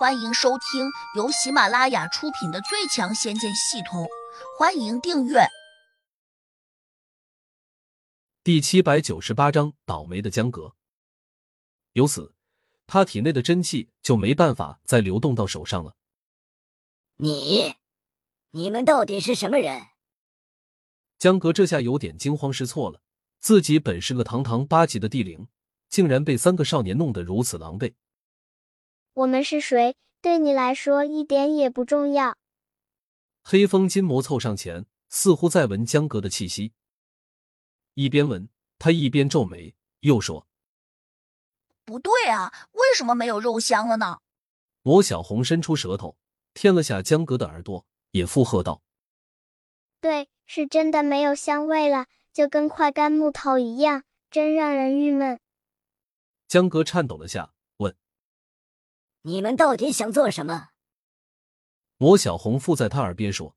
欢迎收听由喜马拉雅出品的《最强仙剑系统》，欢迎订阅。第七百九十八章：倒霉的江阁。由此，他体内的真气就没办法再流动到手上了。你，你们到底是什么人？江阁这下有点惊慌失措了，自己本是个堂堂八级的地灵，竟然被三个少年弄得如此狼狈。我们是谁，对你来说一点也不重要。黑风金魔凑上前，似乎在闻江阁的气息。一边闻，他一边皱眉，又说：“不对啊，为什么没有肉香了呢？”魔小红伸出舌头舔了下江阁的耳朵，也附和道：“对，是真的没有香味了，就跟快干木头一样，真让人郁闷。”江阁颤抖了下。你们到底想做什么？魔小红附在他耳边说：“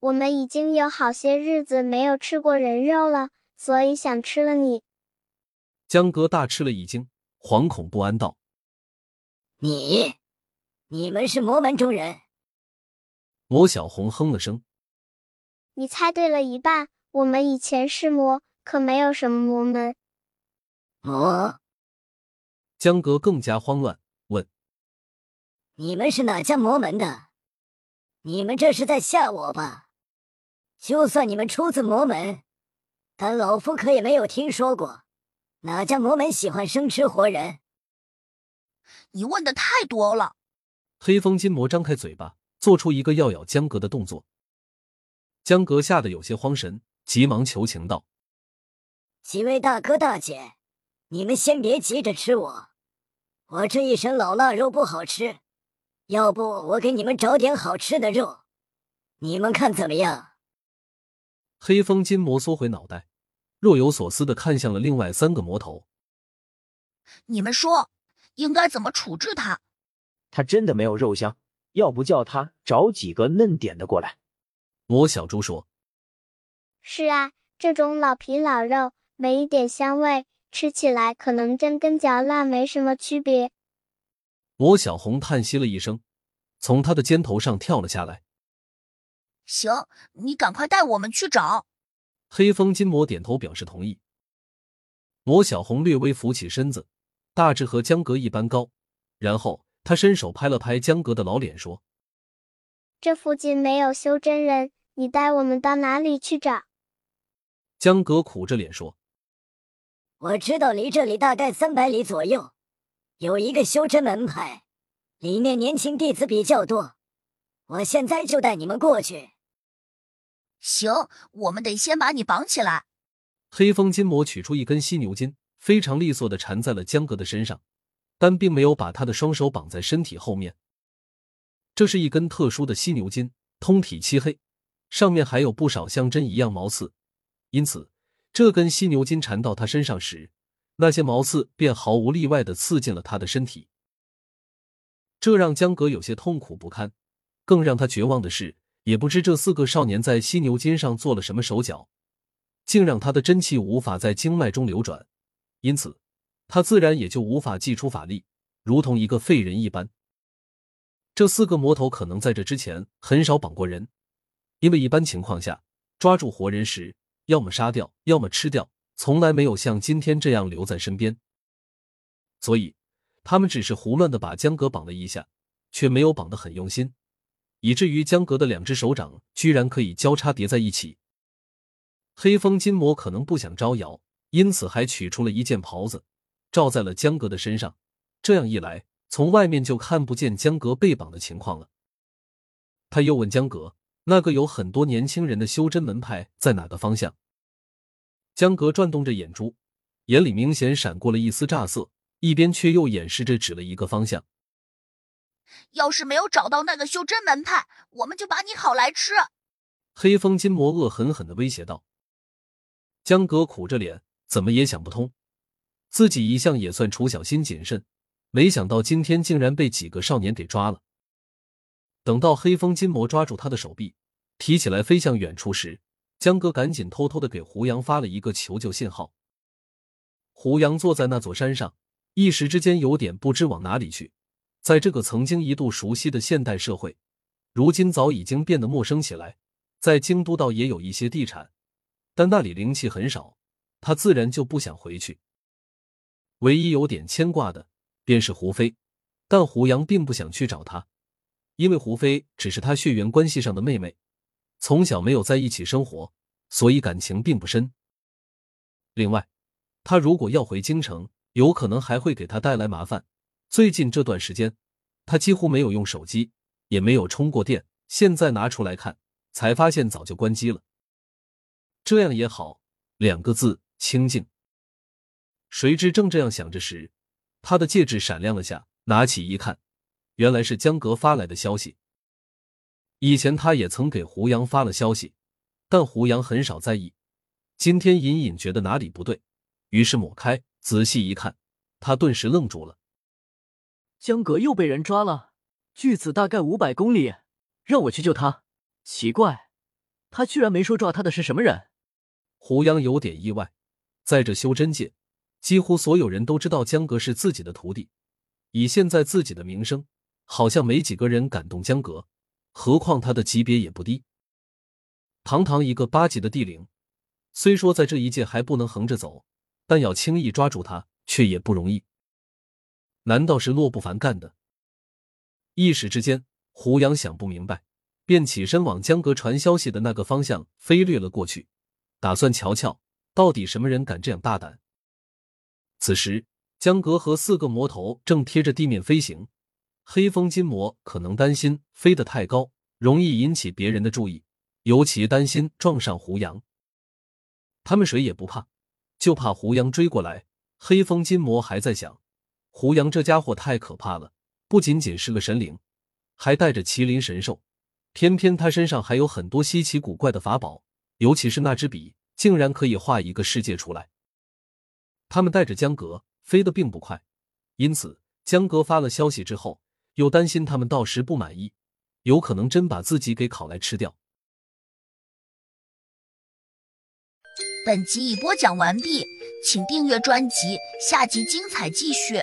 我们已经有好些日子没有吃过人肉了，所以想吃了你。”江哥大吃了一惊，惶恐不安道：“你，你们是魔门中人？”魔小红哼了声：“你猜对了一半。我们以前是魔，可没有什么魔门。”魔。江哥更加慌乱。你们是哪家魔门的？你们这是在吓我吧？就算你们出自魔门，但老夫可也没有听说过哪家魔门喜欢生吃活人。你问的太多了。黑风金魔张开嘴巴，做出一个要咬江格的动作。江格吓得有些慌神，急忙求情道：“几位大哥大姐，你们先别急着吃我，我这一身老腊肉不好吃。”要不我给你们找点好吃的肉，你们看怎么样？黑风金魔缩回脑袋，若有所思的看向了另外三个魔头。你们说应该怎么处置他？他真的没有肉香，要不叫他找几个嫩点的过来？魔小猪说：“是啊，这种老皮老肉，没一点香味，吃起来可能真跟嚼蜡没什么区别。”魔小红叹息了一声，从他的肩头上跳了下来。行，你赶快带我们去找。黑风金魔点头表示同意。罗小红略微扶起身子，大致和江格一般高，然后他伸手拍了拍江格的老脸，说：“这附近没有修真人，你带我们到哪里去找？”江格苦着脸说：“我知道，离这里大概三百里左右。”有一个修真门派，里面年轻弟子比较多。我现在就带你们过去。行，我们得先把你绑起来。黑风金魔取出一根犀牛筋，非常利索的缠在了江哥的身上，但并没有把他的双手绑在身体后面。这是一根特殊的犀牛筋，通体漆黑，上面还有不少像针一样毛刺，因此这根犀牛筋缠到他身上时。那些毛刺便毫无例外的刺进了他的身体，这让江格有些痛苦不堪。更让他绝望的是，也不知这四个少年在犀牛筋上做了什么手脚，竟让他的真气无法在经脉中流转，因此他自然也就无法祭出法力，如同一个废人一般。这四个魔头可能在这之前很少绑过人，因为一般情况下抓住活人时，要么杀掉，要么吃掉。从来没有像今天这样留在身边，所以他们只是胡乱的把江格绑了一下，却没有绑得很用心，以至于江格的两只手掌居然可以交叉叠在一起。黑风金魔可能不想招摇，因此还取出了一件袍子，罩在了江格的身上。这样一来，从外面就看不见江格被绑的情况了。他又问江格：“那个有很多年轻人的修真门派在哪个方向？”江格转动着眼珠，眼里明显闪过了一丝乍色，一边却又掩饰着指了一个方向。要是没有找到那个修真门派，我们就把你烤来吃！黑风金魔恶狠狠的威胁道。江格苦着脸，怎么也想不通，自己一向也算处小心谨慎，没想到今天竟然被几个少年给抓了。等到黑风金魔抓住他的手臂，提起来飞向远处时，江哥赶紧偷偷的给胡杨发了一个求救信号。胡杨坐在那座山上，一时之间有点不知往哪里去，在这个曾经一度熟悉的现代社会，如今早已经变得陌生起来。在京都倒也有一些地产，但那里灵气很少，他自然就不想回去。唯一有点牵挂的便是胡飞，但胡杨并不想去找他，因为胡飞只是他血缘关系上的妹妹，从小没有在一起生活，所以感情并不深。另外，他如果要回京城，有可能还会给他带来麻烦。最近这段时间，他几乎没有用手机，也没有充过电，现在拿出来看。才发现早就关机了。这样也好，两个字清静。谁知正这样想着时，他的戒指闪亮了下，拿起一看，原来是江阁发来的消息。以前他也曾给胡杨发了消息，但胡杨很少在意。今天隐隐觉得哪里不对，于是抹开，仔细一看，他顿时愣住了。江格又被人抓了，距此大概五百公里，让我去救他。奇怪，他居然没说抓他的是什么人。胡杨有点意外，在这修真界，几乎所有人都知道江格是自己的徒弟。以现在自己的名声，好像没几个人敢动江阁，何况他的级别也不低。堂堂一个八级的地灵，虽说在这一界还不能横着走，但要轻易抓住他却也不容易。难道是洛不凡干的？一时之间，胡杨想不明白。便起身往江阁传消息的那个方向飞掠了过去，打算瞧瞧到底什么人敢这样大胆。此时，江阁和四个魔头正贴着地面飞行，黑风金魔可能担心飞得太高，容易引起别人的注意，尤其担心撞上胡杨。他们谁也不怕，就怕胡杨追过来。黑风金魔还在想，胡杨这家伙太可怕了，不仅仅是个神灵，还带着麒麟神兽。偏偏他身上还有很多稀奇古怪的法宝，尤其是那支笔，竟然可以画一个世界出来。他们带着江格飞得并不快，因此江格发了消息之后，又担心他们到时不满意，有可能真把自己给烤来吃掉。本集已播讲完毕，请订阅专辑，下集精彩继续。